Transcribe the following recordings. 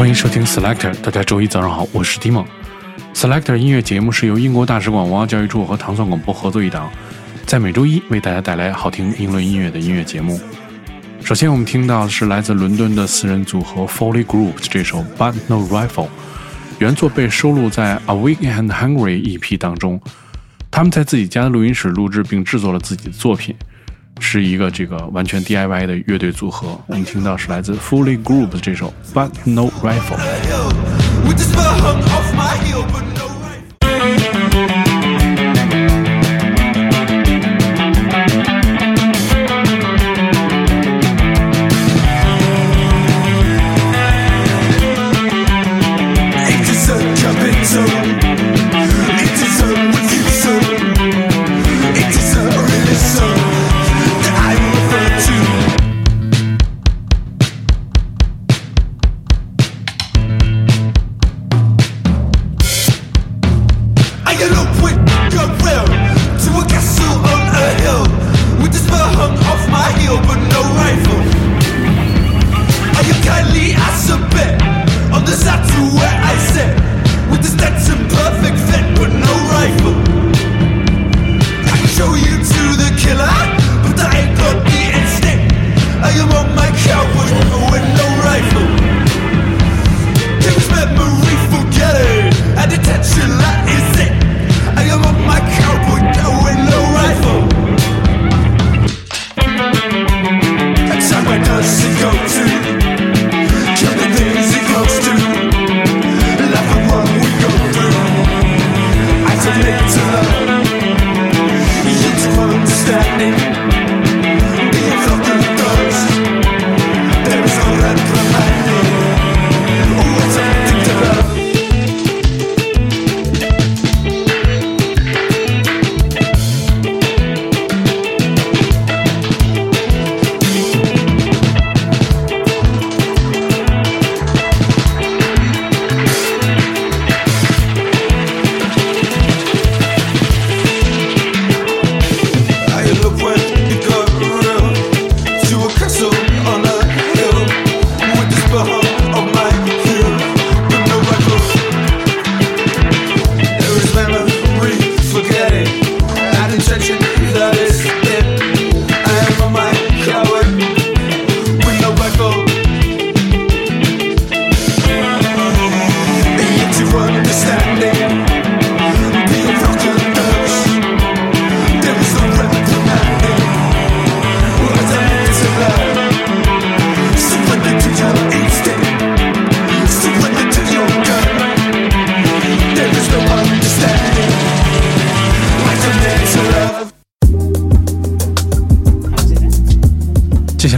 欢迎收听 Selector，大家周一早上好，我是 d i m o。Selector 音乐节目是由英国大使馆文化教育处和糖蒜广播合作一档，在每周一为大家带来好听英伦音乐的音乐节目。首先我们听到的是来自伦敦的四人组合 Foley Group 这首 But No Rifle，原作被收录在 A Week and Hungry EP 当中。他们在自己家的录音室录制并制作了自己的作品。是一个这个完全 DIY 的乐队组合。我们听到是来自 Fully Group 的这首 But No Rifle。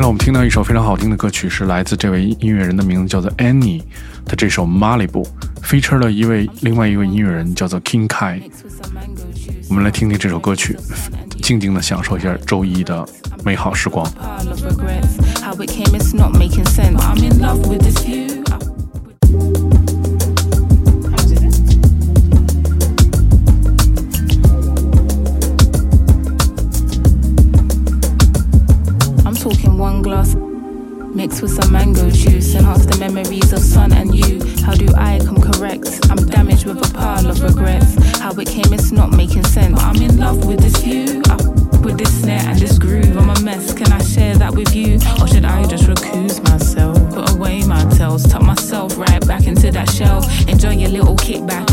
我们听到一首非常好听的歌曲，是来自这位音乐人的名字叫做 Annie 的这首《Malibu》，feature 了一位另外一位音乐人叫做 King Kai。我们来听听这首歌曲，静静的享受一下周一的美好时光。Mixed with some mango juice. Enhance the memories of sun and you. How do I come correct? I'm damaged with a pile of regrets. How it came, it's not making sense. But I'm in love with this view. I with this snare and this groove. I'm a mess. Can I share that with you? Or should I just recuse myself? Put away my tells, tuck myself right back into that shell. Enjoy your little kickback.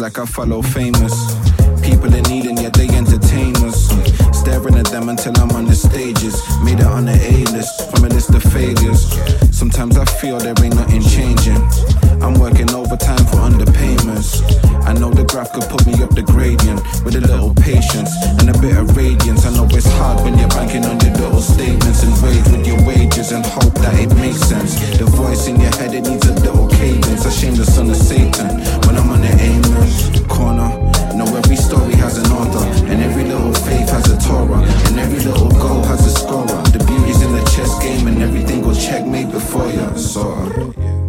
Like I follow famous. y'all sorry.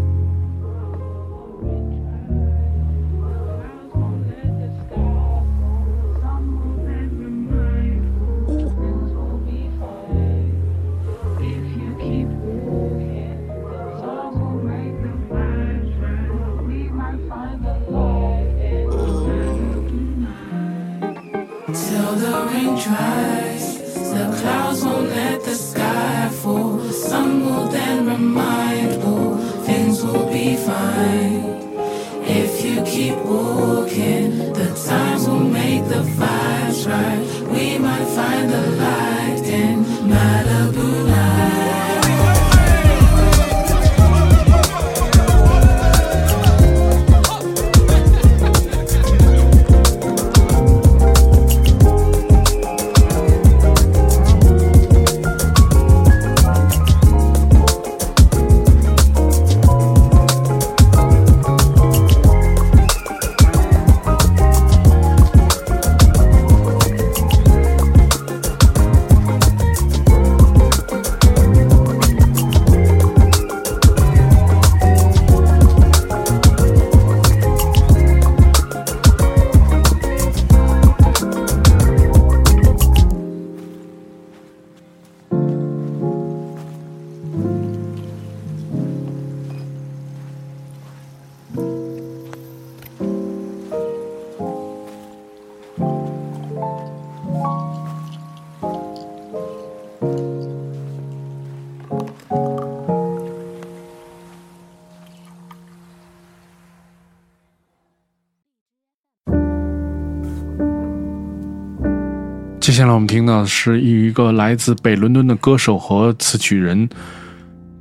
下来我们听到的是一个来自北伦敦的歌手和词曲人，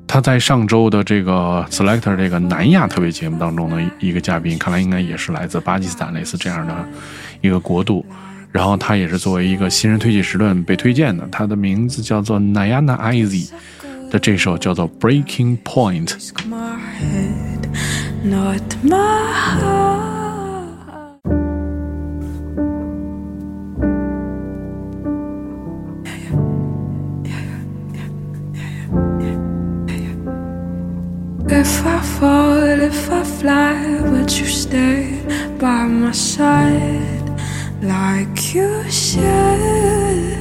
他在上周的这个 Selector 这个南亚特别节目当中的一个嘉宾，看来应该也是来自巴基斯坦类似这样的一个国度。然后他也是作为一个新人推介时段被推荐的，他的名字叫做 Nayana Iz，的这首叫做 Breaking Point。If I fly, would you stay by my side like you said?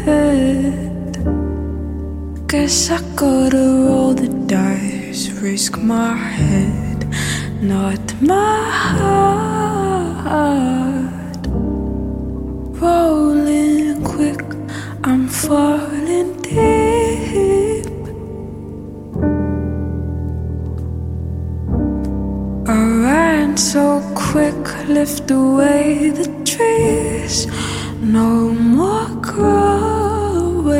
Guess I gotta roll the dice, risk my head, not my heart. Rolling quick, I'm falling lift away the trees, no more growing.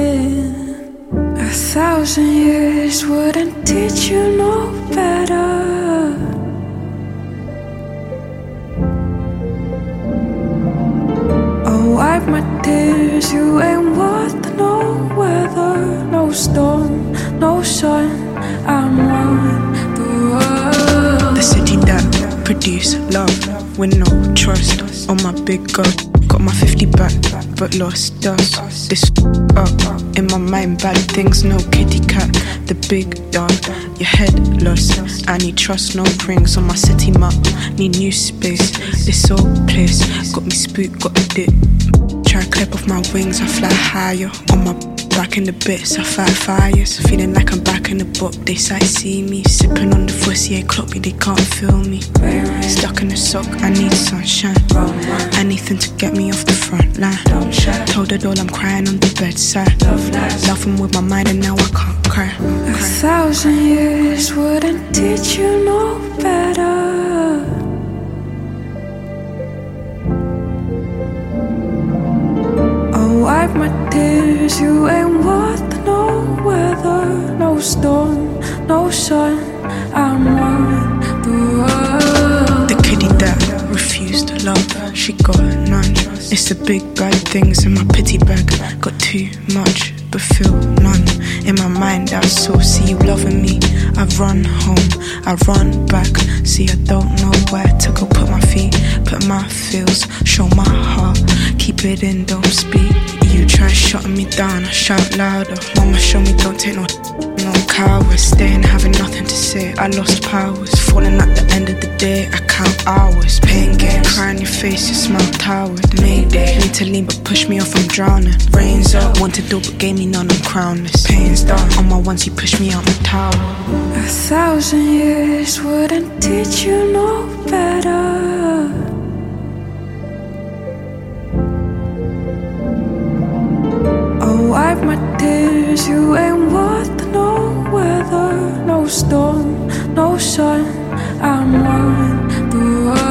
A thousand years wouldn't teach you no better. I'll wipe my tears, you ain't worth no weather, no storm, no sun. I'm on the. The city that produce love with no trust on my big gun. Got my 50 back, but lost us. This up in my mind, bad things, no kitty cat. The big dog, your head lost. I need trust, no rings on my city map. Need new space. This old place got me spooked, got a dip. Try to clip off my wings, I fly higher. On my back in the bits, I fight fires. Feeling like I'm back in the book, they sight see me. Sipping on the Voissier clock, me, they can't feel me. Stuck in the sock, I need sunshine. Anything to get me off the front line. Told her all I'm crying on the bedside. Laughing with my mind, and now I can't cry. A thousand years wouldn't teach you no better. Oh, Wipe my you ain't worth no weather, no storm, no sun. I'm on the road. The kitty that refused love, she got none. It's the big bad things in my pity bag. Got too much, but feel none. In my mind, I so see you loving me. I run home, I run back. See, I don't know where to go. Put my feet, put my feels, show my heart. Keep it in, don't speak. You try shutting me down, I shout louder. Mama, show me, don't take no no coward, staying having nothing to say. I lost powers, falling at the end of the day. I count hours, pain games, cry in your face, you smell tired. Mayday, need to lean but push me off, I'm drowning. Rains up, want to do but gave me none, I'm crownless. Pain's done, on my ones, you push me out my tower. A thousand years wouldn't teach you no better. Tears, you ain't worth no weather, no storm, no sun. I'm on.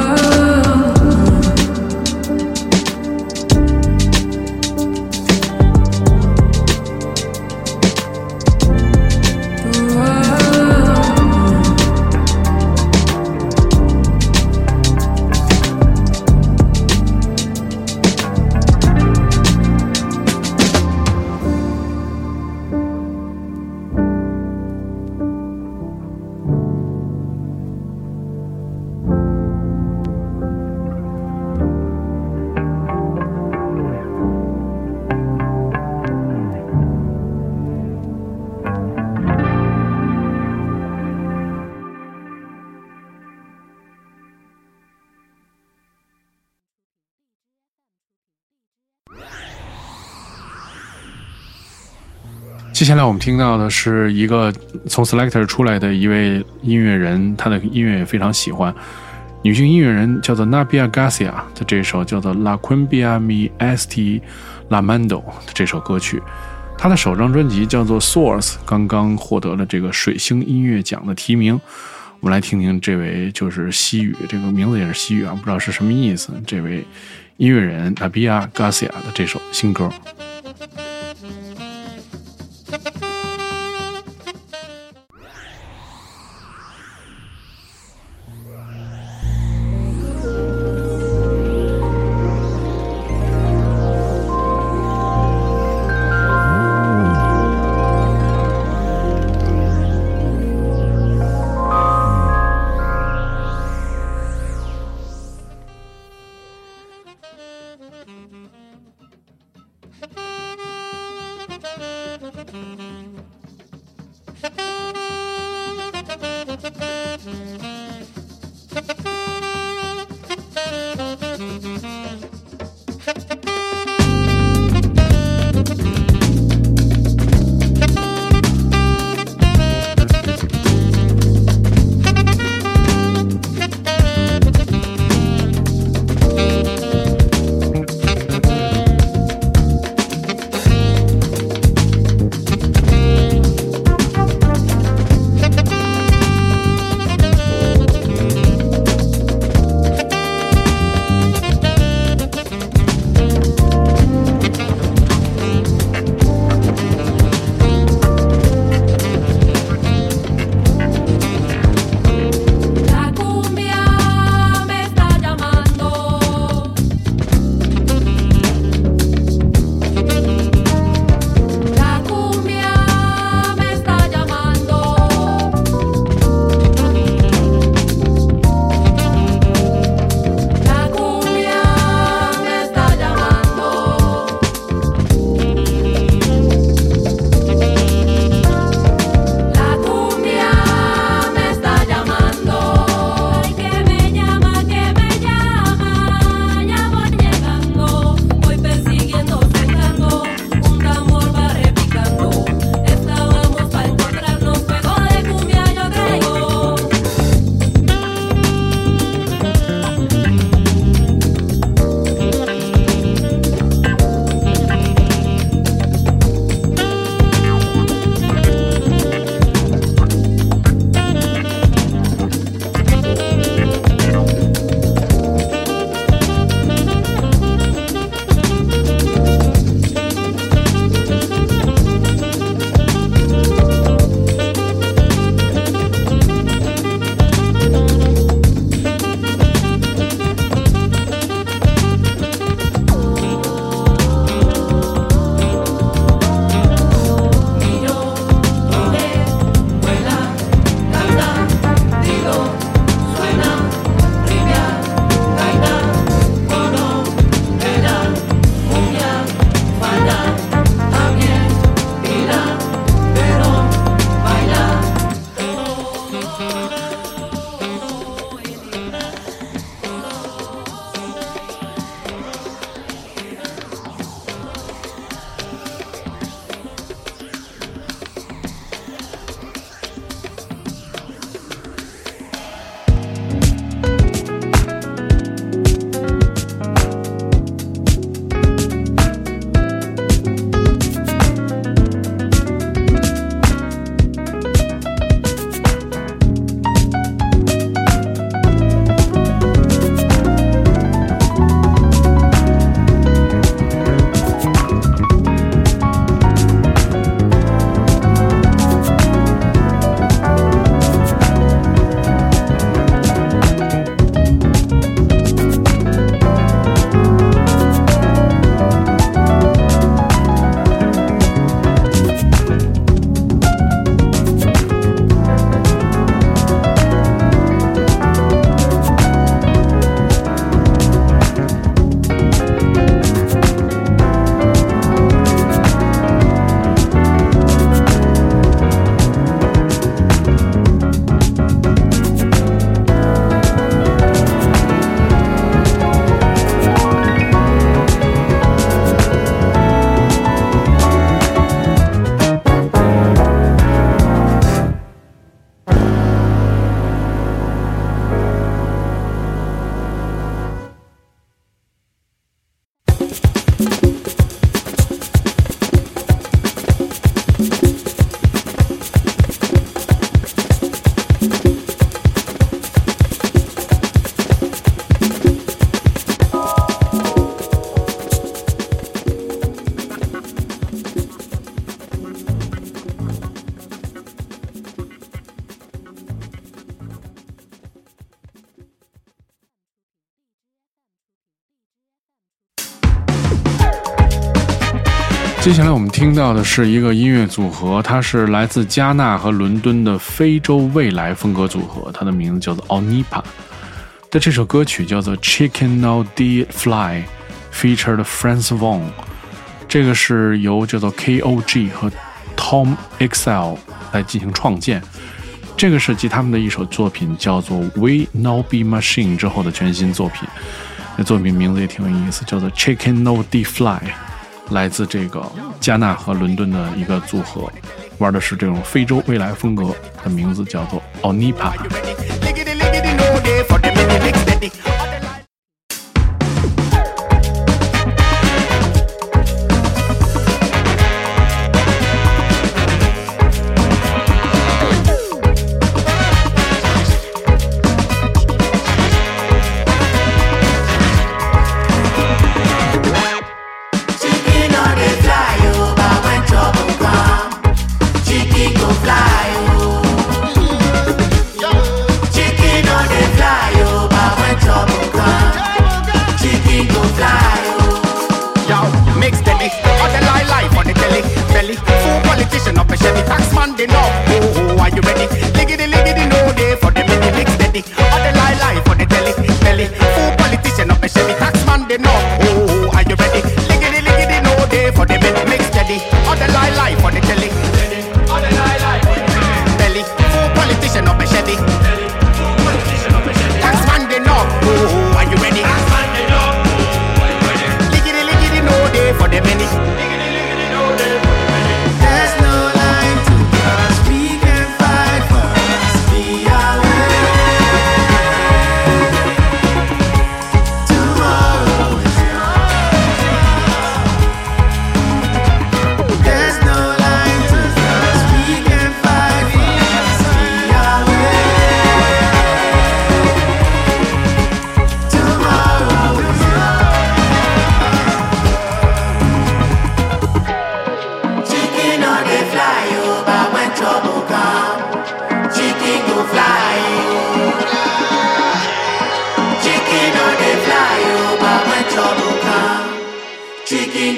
接下来我们听到的是一个从 Selector 出来的一位音乐人，他的音乐也非常喜欢。女性音乐人叫做 Nabia Garcia 的这首叫做 La Cumbia Mi Esti Lamando 的这首歌曲，她的首张专辑叫做 Source，刚刚获得了这个水星音乐奖的提名。我们来听听这位就是西语，这个名字也是西语啊，不知道是什么意思。这位音乐人 Nabia Garcia 的这首新歌。接下来我们听到的是一个音乐组合，它是来自加纳和伦敦的非洲未来风格组合，它的名字叫做 Onipa。的这首歌曲叫做 Chicken No D Fly，featured Franz Von。这个是由叫做 K.O.G 和 Tom Excel 来进行创建。这个是继他们的一首作品叫做 We No Be Machine 之后的全新作品。那作品名字也挺有意思，叫做 Chicken No D Fly。来自这个加纳和伦敦的一个组合，玩的是这种非洲未来风格，的名字叫做 Onipa。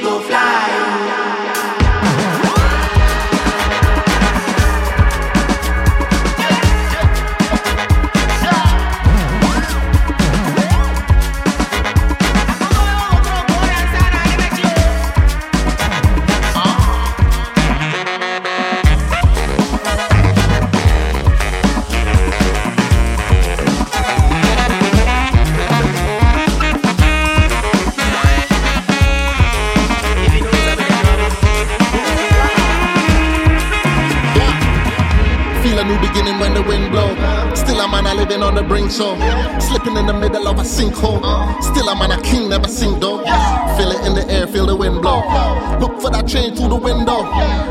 ficou. So slipping in the middle of a sinkhole. Still, I'm on a king, never sink though. Feel it in the air, feel the wind blow. Look for that change through the window.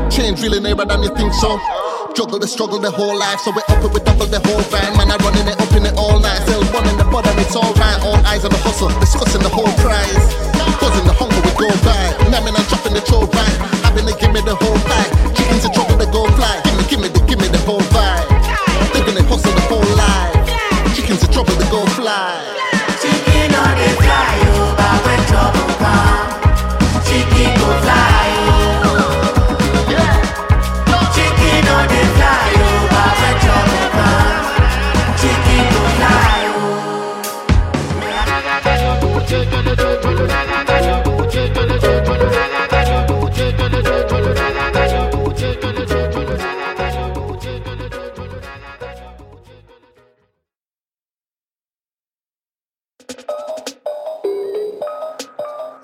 Change really nearer than you think so. Juggle the struggle the whole life, so we up it, we double the whole grind. Man, I running it up in it all night. Still in the bottom, it's alright. All eyes on the hustle, discussing the whole prize. Buzzing the hunger, we go by. Namming and dropping the troll right. Having to give me the whole bag. Chickens in trouble, trouble, they go fly.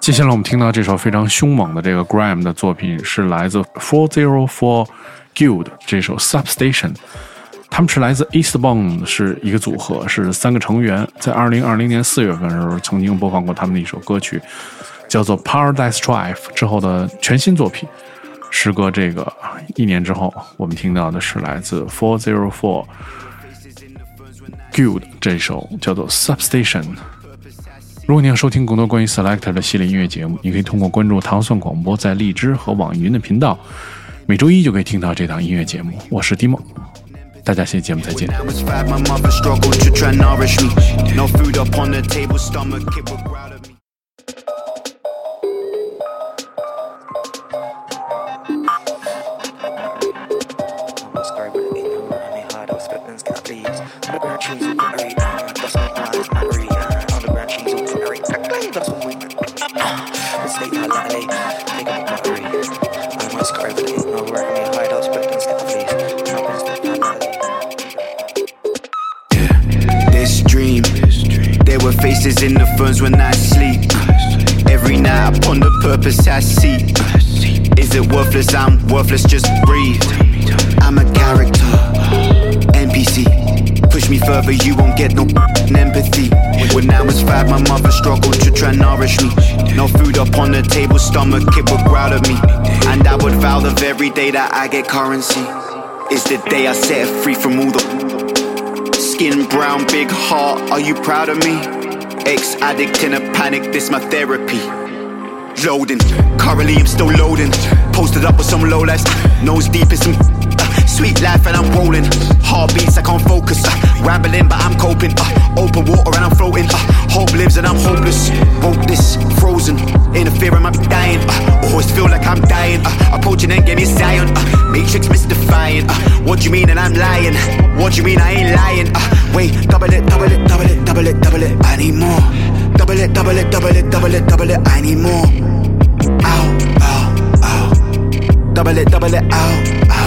接下来我们听到这首非常凶猛的这个 Graham 的作品，是来自 Four Zero Four Guild 这首 Substation。他们是来自 Eastbound，是一个组合，是三个成员。在二零二零年四月份的时候，曾经播放过他们的一首歌曲，叫做 Paradise Drive 之后的全新作品。时隔这个一年之后，我们听到的是来自 Four Zero Four Guild 这首叫做 Substation。如果你要收听更多关于 Selector 的系列音乐节目，你可以通过关注糖蒜广播在荔枝和网易云的频道，每周一就可以听到这档音乐节目。我是 Dimo，大家下期节目再见。Purpose I see. Is it worthless? I'm worthless, just breathe. I'm a character, NPC. Push me further, you won't get no empathy. When I was five, my mother struggled to try and nourish me. No food up on the table, stomach it would growl at me. And I would vow the very day that I get currency is the day I set free from all the skin brown, big heart. Are you proud of me? Ex addict in a panic, this my therapy. Loading, currently I'm still loading. Posted up with some low lights, nose deep in some sweet life, and I'm rolling. Heartbeats, I can't focus. Uh, rambling, but I'm coping. Uh, open water, and I'm floating. Uh, hope lives, and I'm hopeless. Wrote this, frozen. Interfering, I'm dying. Always feel like I'm dying. Approaching and give me Zion. Matrix mystifying. What you mean, and I'm lying? What you mean, I ain't lying? Wait, double it, double it, double it, double it, double it. I need more. Double it, double it, double it, double it, double it. I need more. Ow, ow, ow. Double it, double it, ow, ow.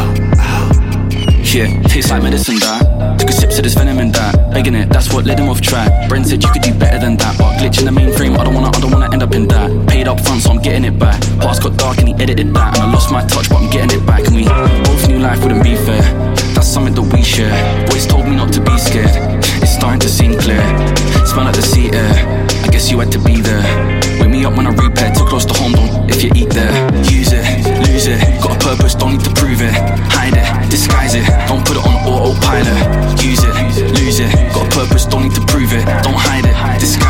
Yeah, tastes like medicine that. Took a sip to this venom in that. Begging it, that's what led him off track. Bren said you could do better than that. But glitch in the mainframe, I don't wanna, I don't wanna end up in that. Paid up front, so I'm getting it back. Past got dark and he edited that. And I lost my touch, but I'm getting it back. And we both knew life wouldn't be fair. That's something that we share. Boys told me not to be scared. It's starting to seem clear. Smell like the sea air. I guess you had to be there money up when I repair. Too close to home, don't if you eat there. Use it, lose it. Got a purpose, don't need to prove it. Hide it, disguise it. Don't put it on autopilot. Use it, lose it. Got a purpose, don't need to prove it. Don't hide it, disguise it.